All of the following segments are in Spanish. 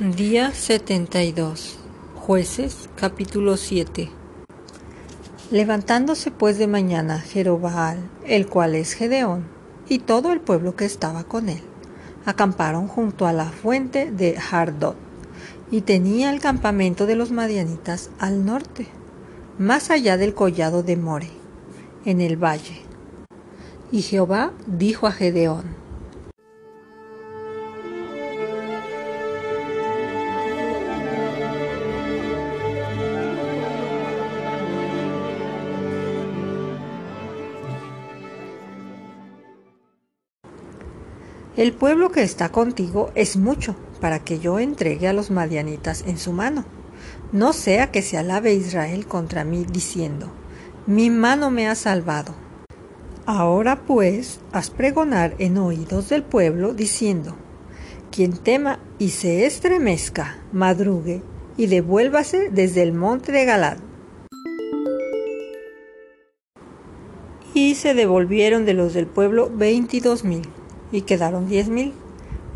Día 72. Jueces, capítulo 7. Levantándose pues de mañana Jerobaal, el cual es Gedeón, y todo el pueblo que estaba con él, acamparon junto a la fuente de Hardot, y tenía el campamento de los madianitas al norte, más allá del collado de More, en el valle. Y Jehová dijo a Gedeón, El pueblo que está contigo es mucho para que yo entregue a los madianitas en su mano. No sea que se alabe Israel contra mí diciendo, mi mano me ha salvado. Ahora pues, haz pregonar en oídos del pueblo diciendo, quien tema y se estremezca, madrugue y devuélvase desde el monte de Galad. Y se devolvieron de los del pueblo veintidós mil y quedaron diez mil.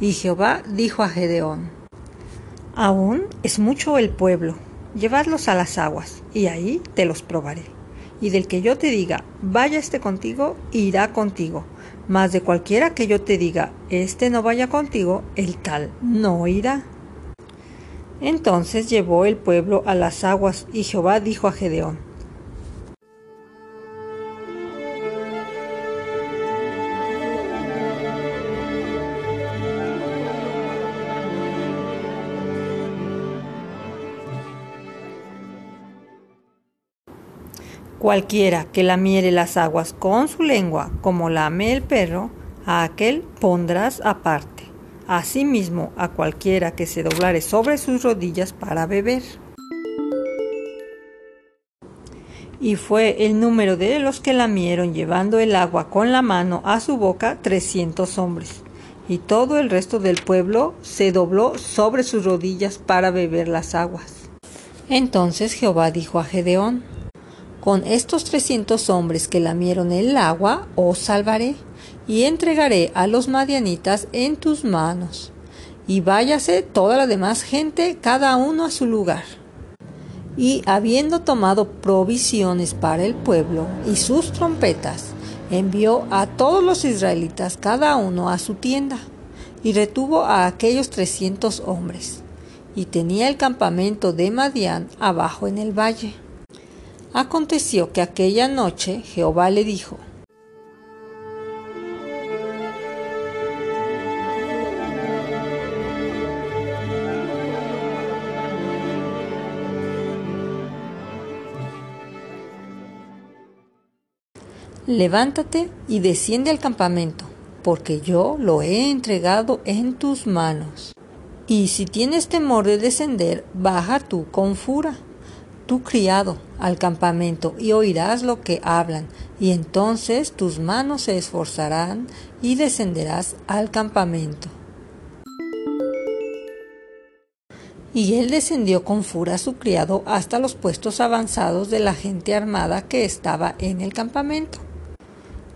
Y Jehová dijo a Gedeón, Aún es mucho el pueblo, llevadlos a las aguas, y ahí te los probaré. Y del que yo te diga, vaya este contigo, irá contigo. Mas de cualquiera que yo te diga, este no vaya contigo, el tal no irá. Entonces llevó el pueblo a las aguas, y Jehová dijo a Gedeón, Cualquiera que lamiere las aguas con su lengua, como lame el perro, a aquel pondrás aparte. Asimismo, a cualquiera que se doblare sobre sus rodillas para beber. Y fue el número de los que lamieron llevando el agua con la mano a su boca trescientos hombres. Y todo el resto del pueblo se dobló sobre sus rodillas para beber las aguas. Entonces Jehová dijo a Gedeón, con estos trescientos hombres que lamieron el agua, os salvaré, y entregaré a los madianitas en tus manos. Y váyase toda la demás gente, cada uno a su lugar. Y habiendo tomado provisiones para el pueblo y sus trompetas, envió a todos los israelitas cada uno a su tienda, y retuvo a aquellos trescientos hombres, y tenía el campamento de Madián abajo en el valle. Aconteció que aquella noche Jehová le dijo, Levántate y desciende al campamento, porque yo lo he entregado en tus manos. Y si tienes temor de descender, baja tú con fura tu criado al campamento y oirás lo que hablan, y entonces tus manos se esforzarán y descenderás al campamento. Y él descendió con fura su criado hasta los puestos avanzados de la gente armada que estaba en el campamento.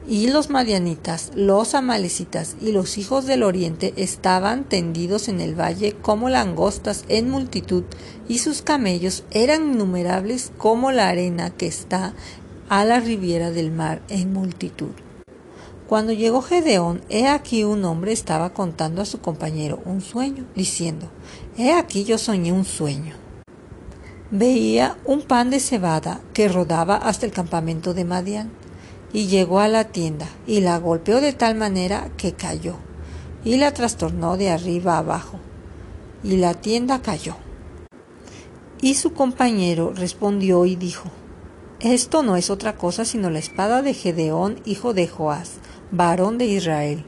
Y los madianitas, los amalecitas y los hijos del oriente estaban tendidos en el valle como langostas en multitud, y sus camellos eran innumerables como la arena que está a la riviera del mar en multitud. Cuando llegó Gedeón, he aquí un hombre estaba contando a su compañero un sueño, diciendo, He aquí yo soñé un sueño. Veía un pan de cebada que rodaba hasta el campamento de Madián y llegó a la tienda y la golpeó de tal manera que cayó y la trastornó de arriba abajo y la tienda cayó. Y su compañero respondió y dijo, Esto no es otra cosa sino la espada de Gedeón, hijo de Joás, varón de Israel.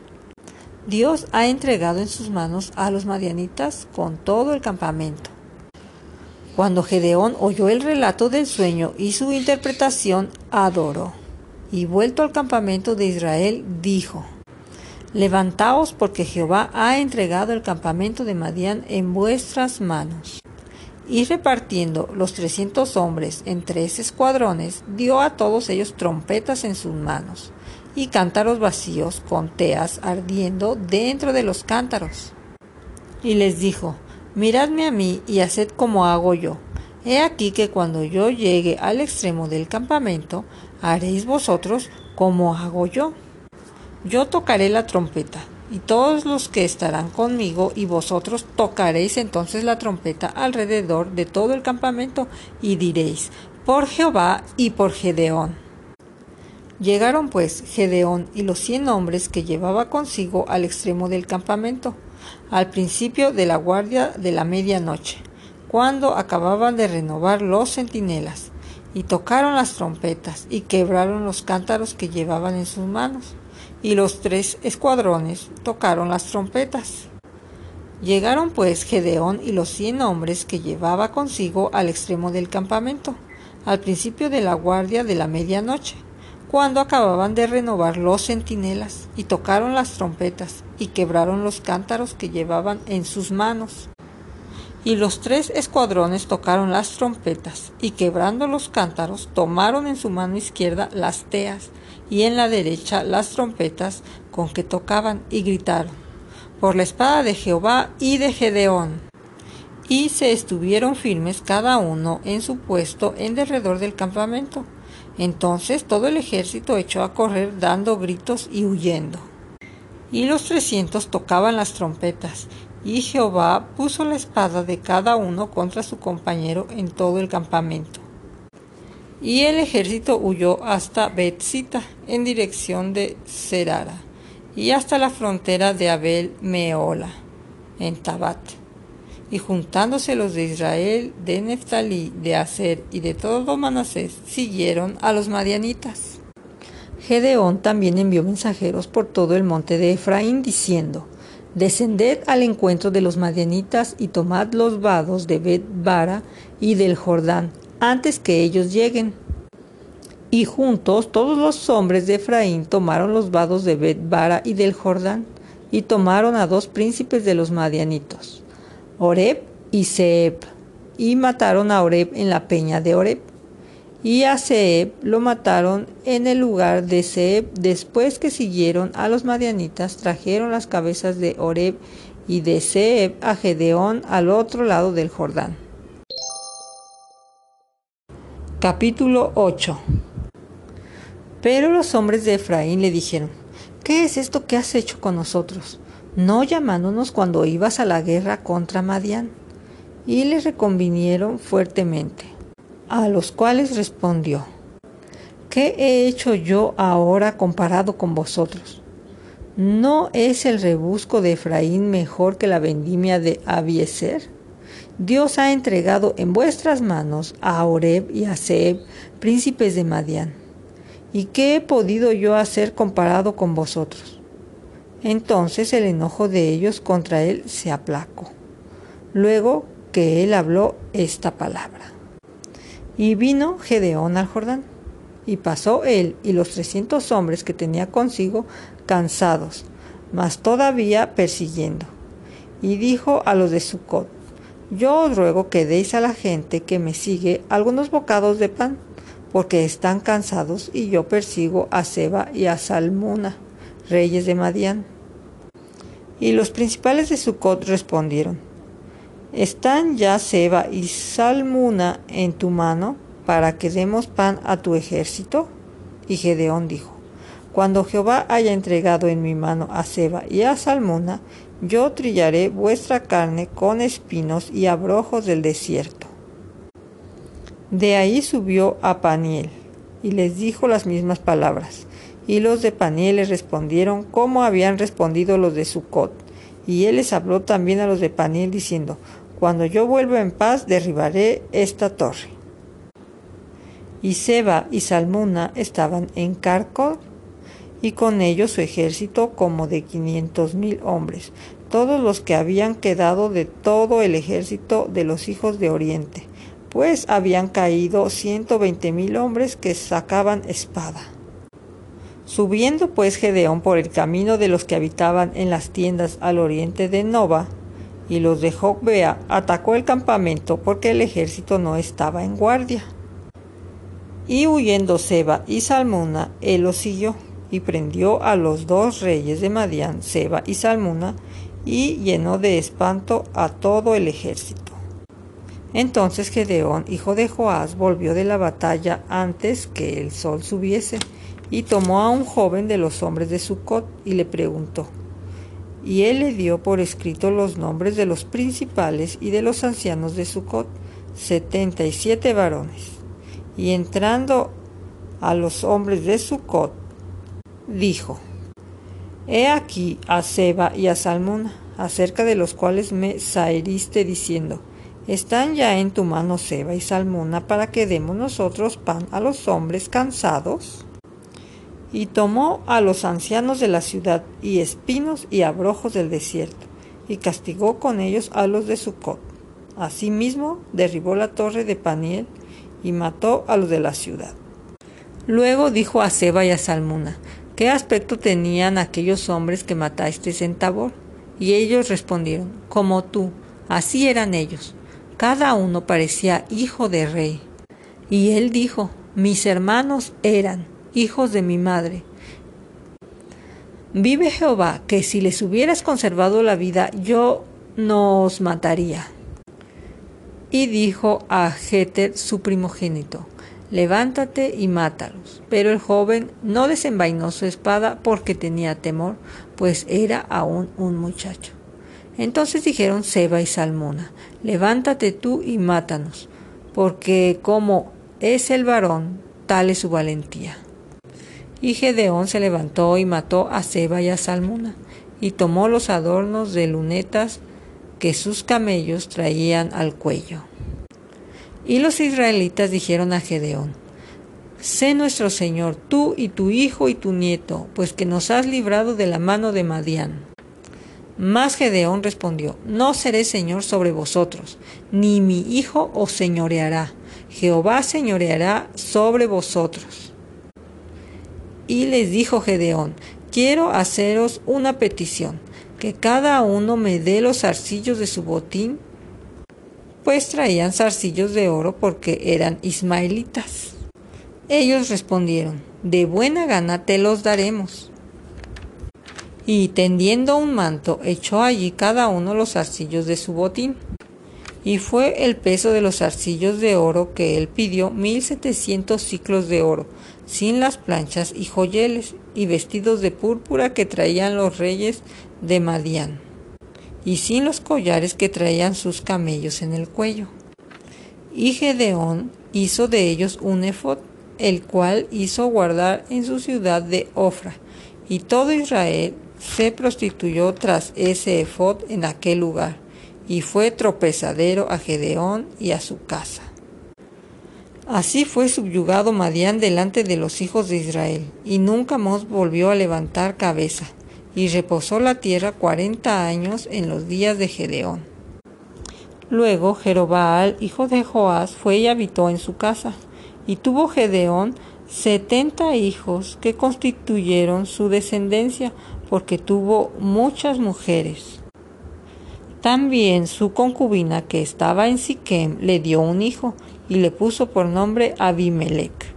Dios ha entregado en sus manos a los madianitas con todo el campamento. Cuando Gedeón oyó el relato del sueño y su interpretación, adoró y vuelto al campamento de Israel, dijo, Levantaos porque Jehová ha entregado el campamento de Madián en vuestras manos. Y repartiendo los trescientos hombres en tres escuadrones, dio a todos ellos trompetas en sus manos, y cántaros vacíos con teas ardiendo dentro de los cántaros. Y les dijo, Miradme a mí y haced como hago yo. He aquí que cuando yo llegue al extremo del campamento, haréis vosotros como hago yo. Yo tocaré la trompeta, y todos los que estarán conmigo y vosotros tocaréis entonces la trompeta alrededor de todo el campamento y diréis, por Jehová y por Gedeón. Llegaron pues Gedeón y los cien hombres que llevaba consigo al extremo del campamento, al principio de la guardia de la medianoche, cuando acababan de renovar los centinelas, y tocaron las trompetas y quebraron los cántaros que llevaban en sus manos y los tres escuadrones tocaron las trompetas. Llegaron pues Gedeón y los cien hombres que llevaba consigo al extremo del campamento, al principio de la guardia de la medianoche, cuando acababan de renovar los centinelas, y tocaron las trompetas, y quebraron los cántaros que llevaban en sus manos. Y los tres escuadrones tocaron las trompetas, y quebrando los cántaros, tomaron en su mano izquierda las teas, y en la derecha las trompetas con que tocaban y gritaron, por la espada de Jehová y de Gedeón. Y se estuvieron firmes cada uno en su puesto en derredor del campamento. Entonces todo el ejército echó a correr dando gritos y huyendo. Y los trescientos tocaban las trompetas, y Jehová puso la espada de cada uno contra su compañero en todo el campamento. Y el ejército huyó hasta Betzita en dirección de Serara y hasta la frontera de Abel Meola en Tabat. Y juntándose los de Israel, de Neftalí, de Aser y de todo Manasés, siguieron a los madianitas. Gedeón también envió mensajeros por todo el monte de Efraín, diciendo, Descended al encuentro de los madianitas y tomad los vados de Bet-Bara y del Jordán, antes que ellos lleguen. Y juntos todos los hombres de Efraín tomaron los vados de Bet-Bara y del Jordán, y tomaron a dos príncipes de los madianitos, Oreb y Seb, y mataron a Oreb en la peña de Oreb. Y a Seb lo mataron en el lugar de Seb. Después que siguieron a los madianitas, trajeron las cabezas de Oreb y de Seb a Gedeón al otro lado del Jordán. Capítulo 8 Pero los hombres de Efraín le dijeron, ¿qué es esto que has hecho con nosotros? No llamándonos cuando ibas a la guerra contra Madián. Y le reconvinieron fuertemente, a los cuales respondió, ¿qué he hecho yo ahora comparado con vosotros? ¿No es el rebusco de Efraín mejor que la vendimia de Abieser? Dios ha entregado en vuestras manos a Oreb y a Seb, príncipes de Madián. ¿Y qué he podido yo hacer comparado con vosotros? Entonces el enojo de ellos contra él se aplacó. Luego que él habló esta palabra. Y vino Gedeón al Jordán, y pasó él y los trescientos hombres que tenía consigo cansados, mas todavía persiguiendo. Y dijo a los de Sucot, yo os ruego que deis a la gente que me sigue algunos bocados de pan, porque están cansados y yo persigo a Seba y a Salmuna, reyes de Madián. Y los principales de Sucot respondieron, ¿Están ya Seba y Salmuna en tu mano para que demos pan a tu ejército? Y Gedeón dijo, Cuando Jehová haya entregado en mi mano a Seba y a Salmuna, yo trillaré vuestra carne con espinos y abrojos del desierto. De ahí subió a Paniel y les dijo las mismas palabras. Y los de Paniel le respondieron como habían respondido los de Sucot. Y él les habló también a los de Paniel diciendo, Cuando yo vuelva en paz derribaré esta torre. Y Seba y Salmuna estaban en Carcor y con ellos su ejército como de quinientos mil hombres, todos los que habían quedado de todo el ejército de los hijos de Oriente, pues habían caído ciento veinte mil hombres que sacaban espada. Subiendo pues Gedeón por el camino de los que habitaban en las tiendas al oriente de Nova, y los de Jocbea, atacó el campamento porque el ejército no estaba en guardia. Y huyendo Seba y Salmuna, él los siguió y prendió a los dos reyes de Madián, Seba y Salmuna, y llenó de espanto a todo el ejército. Entonces Gedeón, hijo de Joás, volvió de la batalla antes que el sol subiese, y tomó a un joven de los hombres de Sucot y le preguntó. Y él le dio por escrito los nombres de los principales y de los ancianos de Sucot, setenta y siete varones. Y entrando a los hombres de Sucot, dijo, He aquí a Seba y a Salmón, acerca de los cuales me saheriste diciendo, ¿Están ya en tu mano Seba y Salmona para que demos nosotros pan a los hombres cansados? Y tomó a los ancianos de la ciudad y espinos y abrojos del desierto, y castigó con ellos a los de Sucot. Asimismo derribó la torre de Paniel y mató a los de la ciudad. Luego dijo a Seba y a Salmuna, ¿Qué aspecto tenían aquellos hombres que mataste en Tabor? Y ellos respondieron, como tú, así eran ellos. Cada uno parecía hijo de rey. Y él dijo, mis hermanos eran hijos de mi madre. Vive Jehová, que si les hubieras conservado la vida, yo no os mataría. Y dijo a Jeter su primogénito, levántate y mátalos. Pero el joven no desenvainó su espada porque tenía temor, pues era aún un muchacho. Entonces dijeron Seba y Salmona, levántate tú y mátanos, porque como es el varón, tal es su valentía. Y Gedeón se levantó y mató a Seba y a Salmona, y tomó los adornos de lunetas que sus camellos traían al cuello. Y los israelitas dijeron a Gedeón, Sé nuestro Señor, tú y tu hijo y tu nieto, pues que nos has librado de la mano de Madián. Mas Gedeón respondió, No seré Señor sobre vosotros, ni mi hijo os señoreará, Jehová señoreará sobre vosotros. Y les dijo Gedeón, Quiero haceros una petición, que cada uno me dé los arcillos de su botín pues traían zarcillos de oro porque eran ismaelitas. Ellos respondieron, de buena gana te los daremos. Y tendiendo un manto, echó allí cada uno los zarcillos de su botín. Y fue el peso de los zarcillos de oro que él pidió mil setecientos ciclos de oro, sin las planchas y joyeles, y vestidos de púrpura que traían los reyes de Madián y sin los collares que traían sus camellos en el cuello. Y Gedeón hizo de ellos un efod, el cual hizo guardar en su ciudad de Ofra, y todo Israel se prostituyó tras ese efod en aquel lugar, y fue tropezadero a Gedeón y a su casa. Así fue subyugado Madián delante de los hijos de Israel, y nunca más volvió a levantar cabeza y reposó la tierra cuarenta años en los días de Gedeón. Luego Jerobaal, hijo de Joás, fue y habitó en su casa, y tuvo Gedeón setenta hijos que constituyeron su descendencia, porque tuvo muchas mujeres. También su concubina que estaba en Siquem le dio un hijo, y le puso por nombre Abimelech.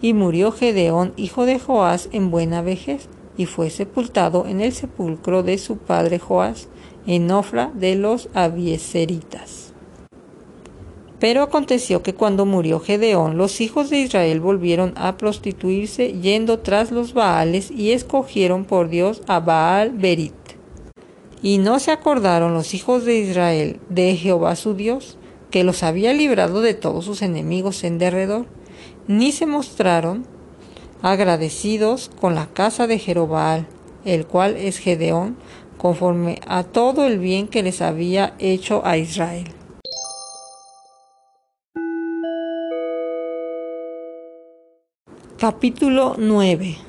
Y murió Gedeón, hijo de Joás, en buena vejez, y fue sepultado en el sepulcro de su padre Joás, en Ofra de los Abieseritas. Pero aconteció que cuando murió Gedeón, los hijos de Israel volvieron a prostituirse yendo tras los Baales y escogieron por Dios a Baal Berit. Y no se acordaron los hijos de Israel de Jehová su Dios, que los había librado de todos sus enemigos en derredor, ni se mostraron agradecidos con la casa de Jerobaal, el cual es Gedeón, conforme a todo el bien que les había hecho a Israel. Capítulo 9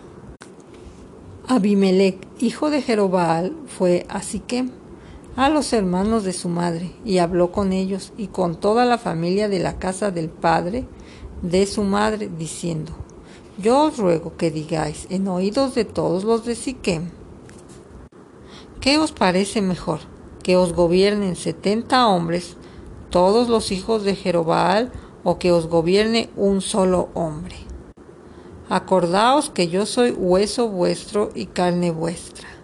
Abimelech, hijo de Jerobaal, fue a Siquem, a los hermanos de su madre, y habló con ellos y con toda la familia de la casa del padre de su madre, diciendo, yo os ruego que digáis en oídos de todos los de Siquem, ¿qué os parece mejor? ¿Que os gobiernen setenta hombres, todos los hijos de Jerobaal, o que os gobierne un solo hombre? Acordaos que yo soy hueso vuestro y carne vuestra.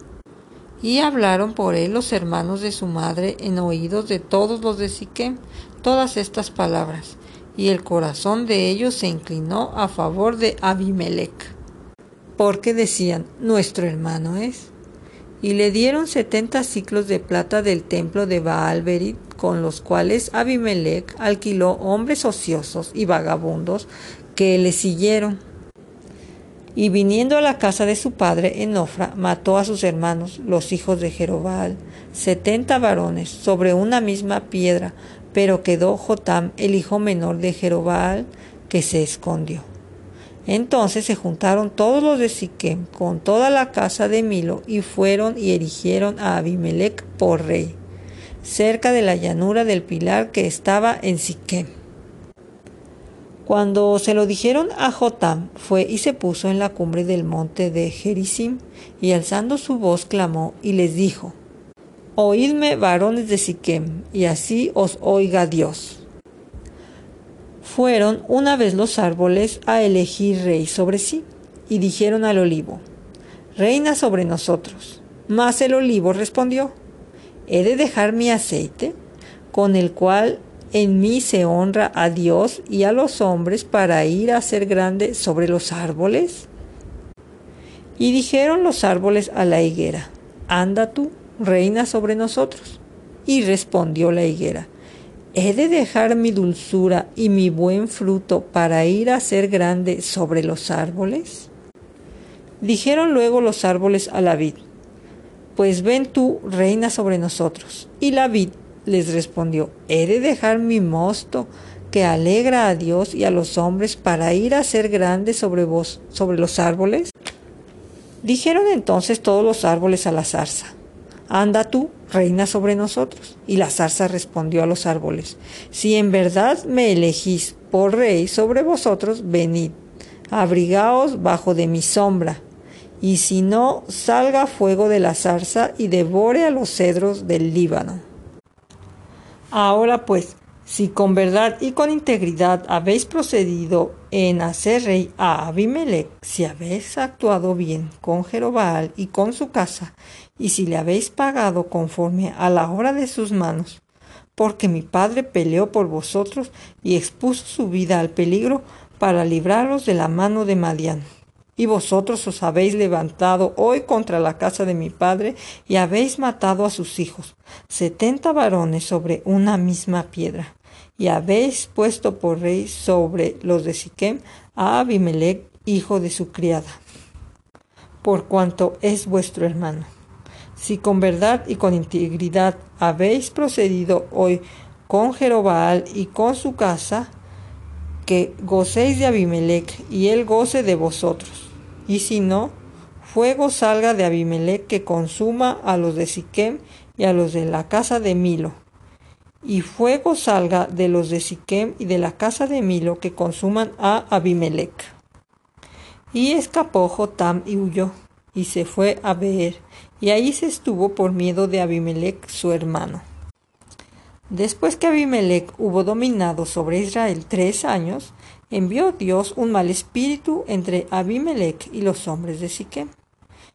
Y hablaron por él los hermanos de su madre en oídos de todos los de Siquem todas estas palabras, y el corazón de ellos se inclinó a favor de Abimelech, porque decían, nuestro hermano es. Y le dieron setenta ciclos de plata del templo de Baalberit, con los cuales Abimelech alquiló hombres ociosos y vagabundos que le siguieron y viniendo a la casa de su padre en Ofra, mató a sus hermanos, los hijos de Jerobal, setenta varones, sobre una misma piedra, pero quedó Jotam, el hijo menor de Jerobal, que se escondió. Entonces se juntaron todos los de Siquem con toda la casa de Milo y fueron y erigieron a Abimelech por rey, cerca de la llanura del pilar que estaba en Siquem. Cuando se lo dijeron a Jotam, fue y se puso en la cumbre del monte de Gerizim, y alzando su voz clamó y les dijo, Oídme, varones de Siquem, y así os oiga Dios. Fueron una vez los árboles a elegir rey sobre sí, y dijeron al olivo, Reina sobre nosotros. Mas el olivo respondió, ¿He de dejar mi aceite, con el cual en mí se honra a Dios y a los hombres para ir a ser grande sobre los árboles? Y dijeron los árboles a la higuera, Anda tú, reina sobre nosotros. Y respondió la higuera, ¿He de dejar mi dulzura y mi buen fruto para ir a ser grande sobre los árboles? Dijeron luego los árboles a la vid, Pues ven tú, reina sobre nosotros. Y la vid les respondió, ¿he de dejar mi mosto que alegra a Dios y a los hombres para ir a ser grande sobre vos, sobre los árboles? Dijeron entonces todos los árboles a la zarza, anda tú, reina sobre nosotros. Y la zarza respondió a los árboles, si en verdad me elegís por rey sobre vosotros, venid, abrigaos bajo de mi sombra. Y si no, salga fuego de la zarza y devore a los cedros del Líbano. Ahora pues, si con verdad y con integridad habéis procedido en hacer rey a Abimelech, si habéis actuado bien con Jerobaal y con su casa, y si le habéis pagado conforme a la obra de sus manos, porque mi padre peleó por vosotros y expuso su vida al peligro para libraros de la mano de Madián. Y vosotros os habéis levantado hoy contra la casa de mi padre y habéis matado a sus hijos, setenta varones sobre una misma piedra. Y habéis puesto por rey sobre los de Siquem a Abimelech, hijo de su criada, por cuanto es vuestro hermano. Si con verdad y con integridad habéis procedido hoy con Jerobaal y con su casa, que gocéis de Abimelech y él goce de vosotros y si no, fuego salga de Abimelech que consuma a los de Siquem y a los de la casa de Milo. Y fuego salga de los de Siquem y de la casa de Milo que consuman a Abimelech. Y escapó Jotam y huyó, y se fue a Beer, y ahí se estuvo por miedo de Abimelech su hermano. Después que Abimelech hubo dominado sobre Israel tres años, envió Dios un mal espíritu entre Abimelech y los hombres de Siquem.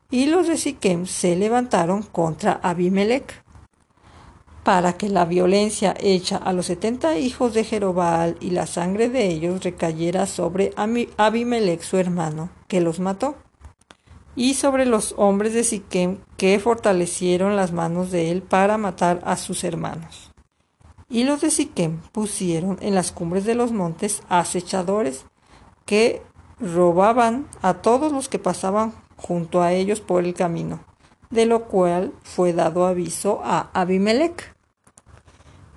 Y los de Siquem se levantaron contra Abimelech para que la violencia hecha a los setenta hijos de Jerobal y la sangre de ellos recayera sobre Abimelech su hermano, que los mató, y sobre los hombres de Siquem que fortalecieron las manos de él para matar a sus hermanos. Y los de Siquem pusieron en las cumbres de los montes acechadores que robaban a todos los que pasaban junto a ellos por el camino, de lo cual fue dado aviso a Abimelech.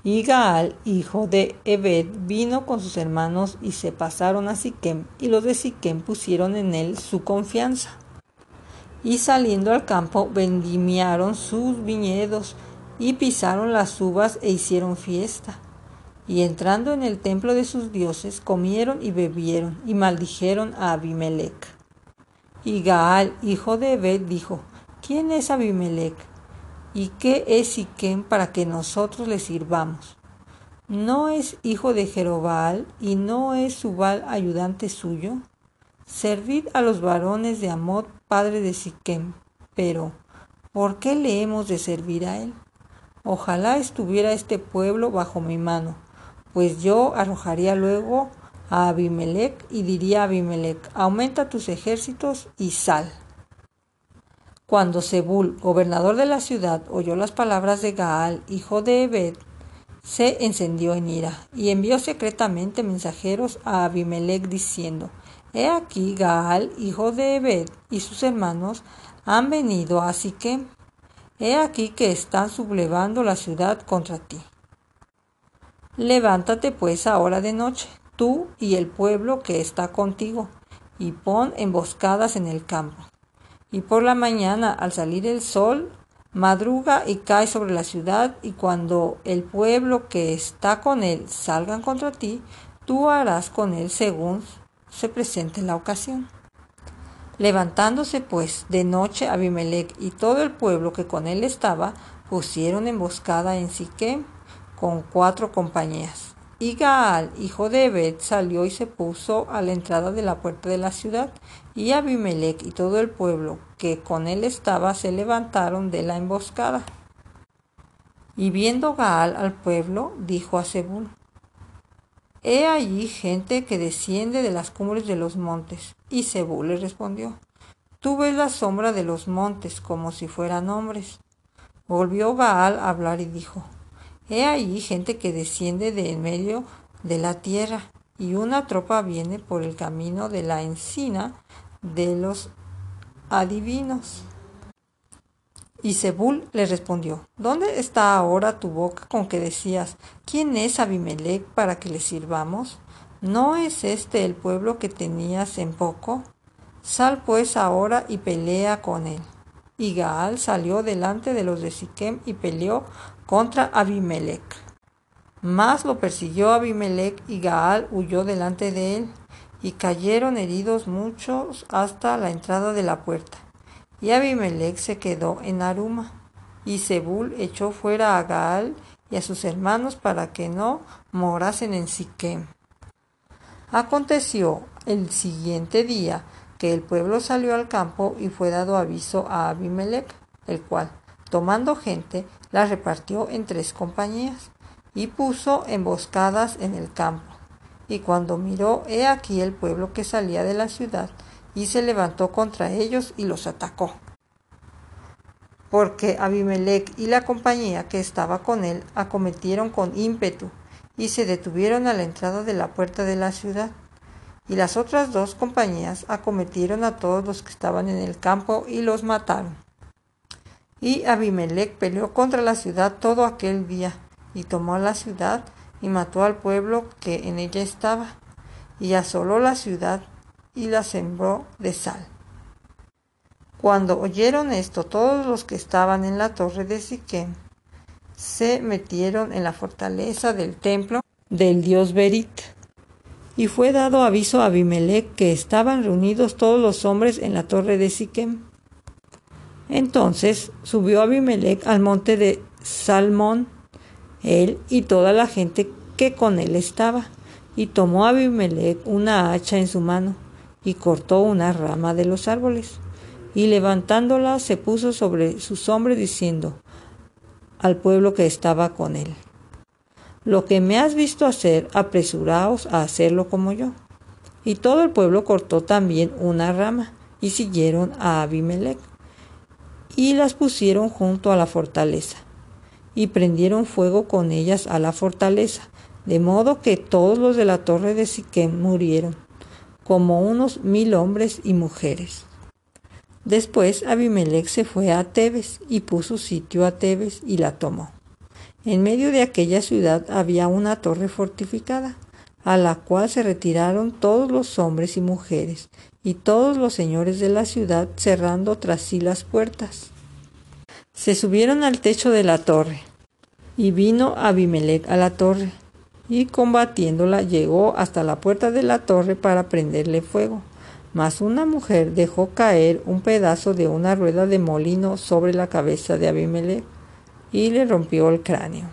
Y Gaal, hijo de Ebed, vino con sus hermanos y se pasaron a Siquem, y los de Siquem pusieron en él su confianza. Y saliendo al campo vendimiaron sus viñedos y pisaron las uvas e hicieron fiesta. Y entrando en el templo de sus dioses, comieron y bebieron y maldijeron a Abimelech. Y Gaal, hijo de Ebed, dijo, ¿quién es Abimelech? ¿Y qué es Siquem para que nosotros le sirvamos? ¿No es hijo de Jerobal y no es Subal ayudante suyo? Servid a los varones de Amot, padre de Siquem, pero ¿por qué le hemos de servir a él? Ojalá estuviera este pueblo bajo mi mano, pues yo arrojaría luego a Abimelech y diría a Abimelech, aumenta tus ejércitos y sal. Cuando Zebul, gobernador de la ciudad, oyó las palabras de Gaal, hijo de Ebed, se encendió en ira y envió secretamente mensajeros a Abimelech diciendo, He aquí Gaal, hijo de Ebed, y sus hermanos han venido a Siquem. He aquí que están sublevando la ciudad contra ti. Levántate pues ahora de noche, tú y el pueblo que está contigo, y pon emboscadas en el campo. Y por la mañana, al salir el sol, madruga y cae sobre la ciudad, y cuando el pueblo que está con él salgan contra ti, tú harás con él según se presente la ocasión. Levantándose pues de noche Abimelech y todo el pueblo que con él estaba, pusieron emboscada en Siquem con cuatro compañías. Y Gaal, hijo de Ebed, salió y se puso a la entrada de la puerta de la ciudad, y Abimelech y todo el pueblo que con él estaba se levantaron de la emboscada. Y viendo Gaal al pueblo, dijo a Zebul, He allí gente que desciende de las cumbres de los montes. Y Zebul le respondió, Tú ves la sombra de los montes como si fueran hombres. Volvió Gaal a hablar y dijo, He allí gente que desciende de en medio de la tierra, y una tropa viene por el camino de la encina de los adivinos. Y Zebul le respondió, ¿Dónde está ahora tu boca con que decías, ¿quién es Abimelech para que le sirvamos? ¿No es este el pueblo que tenías en poco? Sal pues ahora y pelea con él. Y Gaal salió delante de los de Siquem y peleó contra Abimelech. Mas lo persiguió Abimelech y Gaal huyó delante de él, y cayeron heridos muchos hasta la entrada de la puerta. Y Abimelech se quedó en Aruma, y Zebul echó fuera a Gaal y a sus hermanos para que no morasen en Siquem. Aconteció el siguiente día que el pueblo salió al campo y fue dado aviso a Abimelech, el cual, tomando gente, la repartió en tres compañías y puso emboscadas en el campo. Y cuando miró, he aquí el pueblo que salía de la ciudad, y se levantó contra ellos y los atacó. Porque Abimelech y la compañía que estaba con él acometieron con ímpetu y se detuvieron a la entrada de la puerta de la ciudad. Y las otras dos compañías acometieron a todos los que estaban en el campo y los mataron. Y Abimelech peleó contra la ciudad todo aquel día, y tomó la ciudad y mató al pueblo que en ella estaba, y asoló la ciudad y la sembró de sal. Cuando oyeron esto, todos los que estaban en la torre de Siquem se metieron en la fortaleza del templo del dios Berit. Y fue dado aviso a Abimelech que estaban reunidos todos los hombres en la torre de Siquem. Entonces subió Abimelech al monte de Salmón, él y toda la gente que con él estaba, y tomó Abimelech una hacha en su mano y cortó una rama de los árboles, y levantándola se puso sobre sus hombres diciendo al pueblo que estaba con él, Lo que me has visto hacer, apresuraos a hacerlo como yo. Y todo el pueblo cortó también una rama y siguieron a Abimelech y las pusieron junto a la fortaleza y prendieron fuego con ellas a la fortaleza, de modo que todos los de la torre de Siquem murieron como unos mil hombres y mujeres. Después Abimelech se fue a Tebes y puso sitio a Tebes y la tomó. En medio de aquella ciudad había una torre fortificada, a la cual se retiraron todos los hombres y mujeres, y todos los señores de la ciudad cerrando tras sí las puertas. Se subieron al techo de la torre, y vino Abimelech a la torre, y combatiéndola llegó hasta la puerta de la torre para prenderle fuego. Mas una mujer dejó caer un pedazo de una rueda de molino sobre la cabeza de Abimelech y le rompió el cráneo.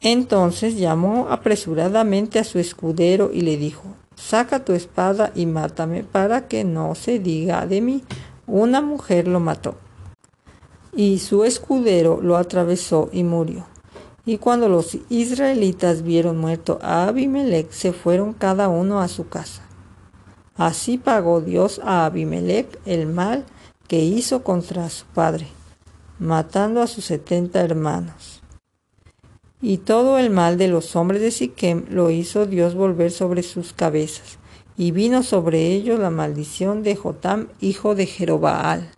Entonces llamó apresuradamente a su escudero y le dijo, saca tu espada y mátame para que no se diga de mí, una mujer lo mató. y su escudero lo atravesó y murió. Y cuando los israelitas vieron muerto a Abimelech, se fueron cada uno a su casa. Así pagó Dios a Abimelech el mal que hizo contra su padre, matando a sus setenta hermanos. Y todo el mal de los hombres de Siquem lo hizo Dios volver sobre sus cabezas, y vino sobre ellos la maldición de Jotam, hijo de Jerobaal.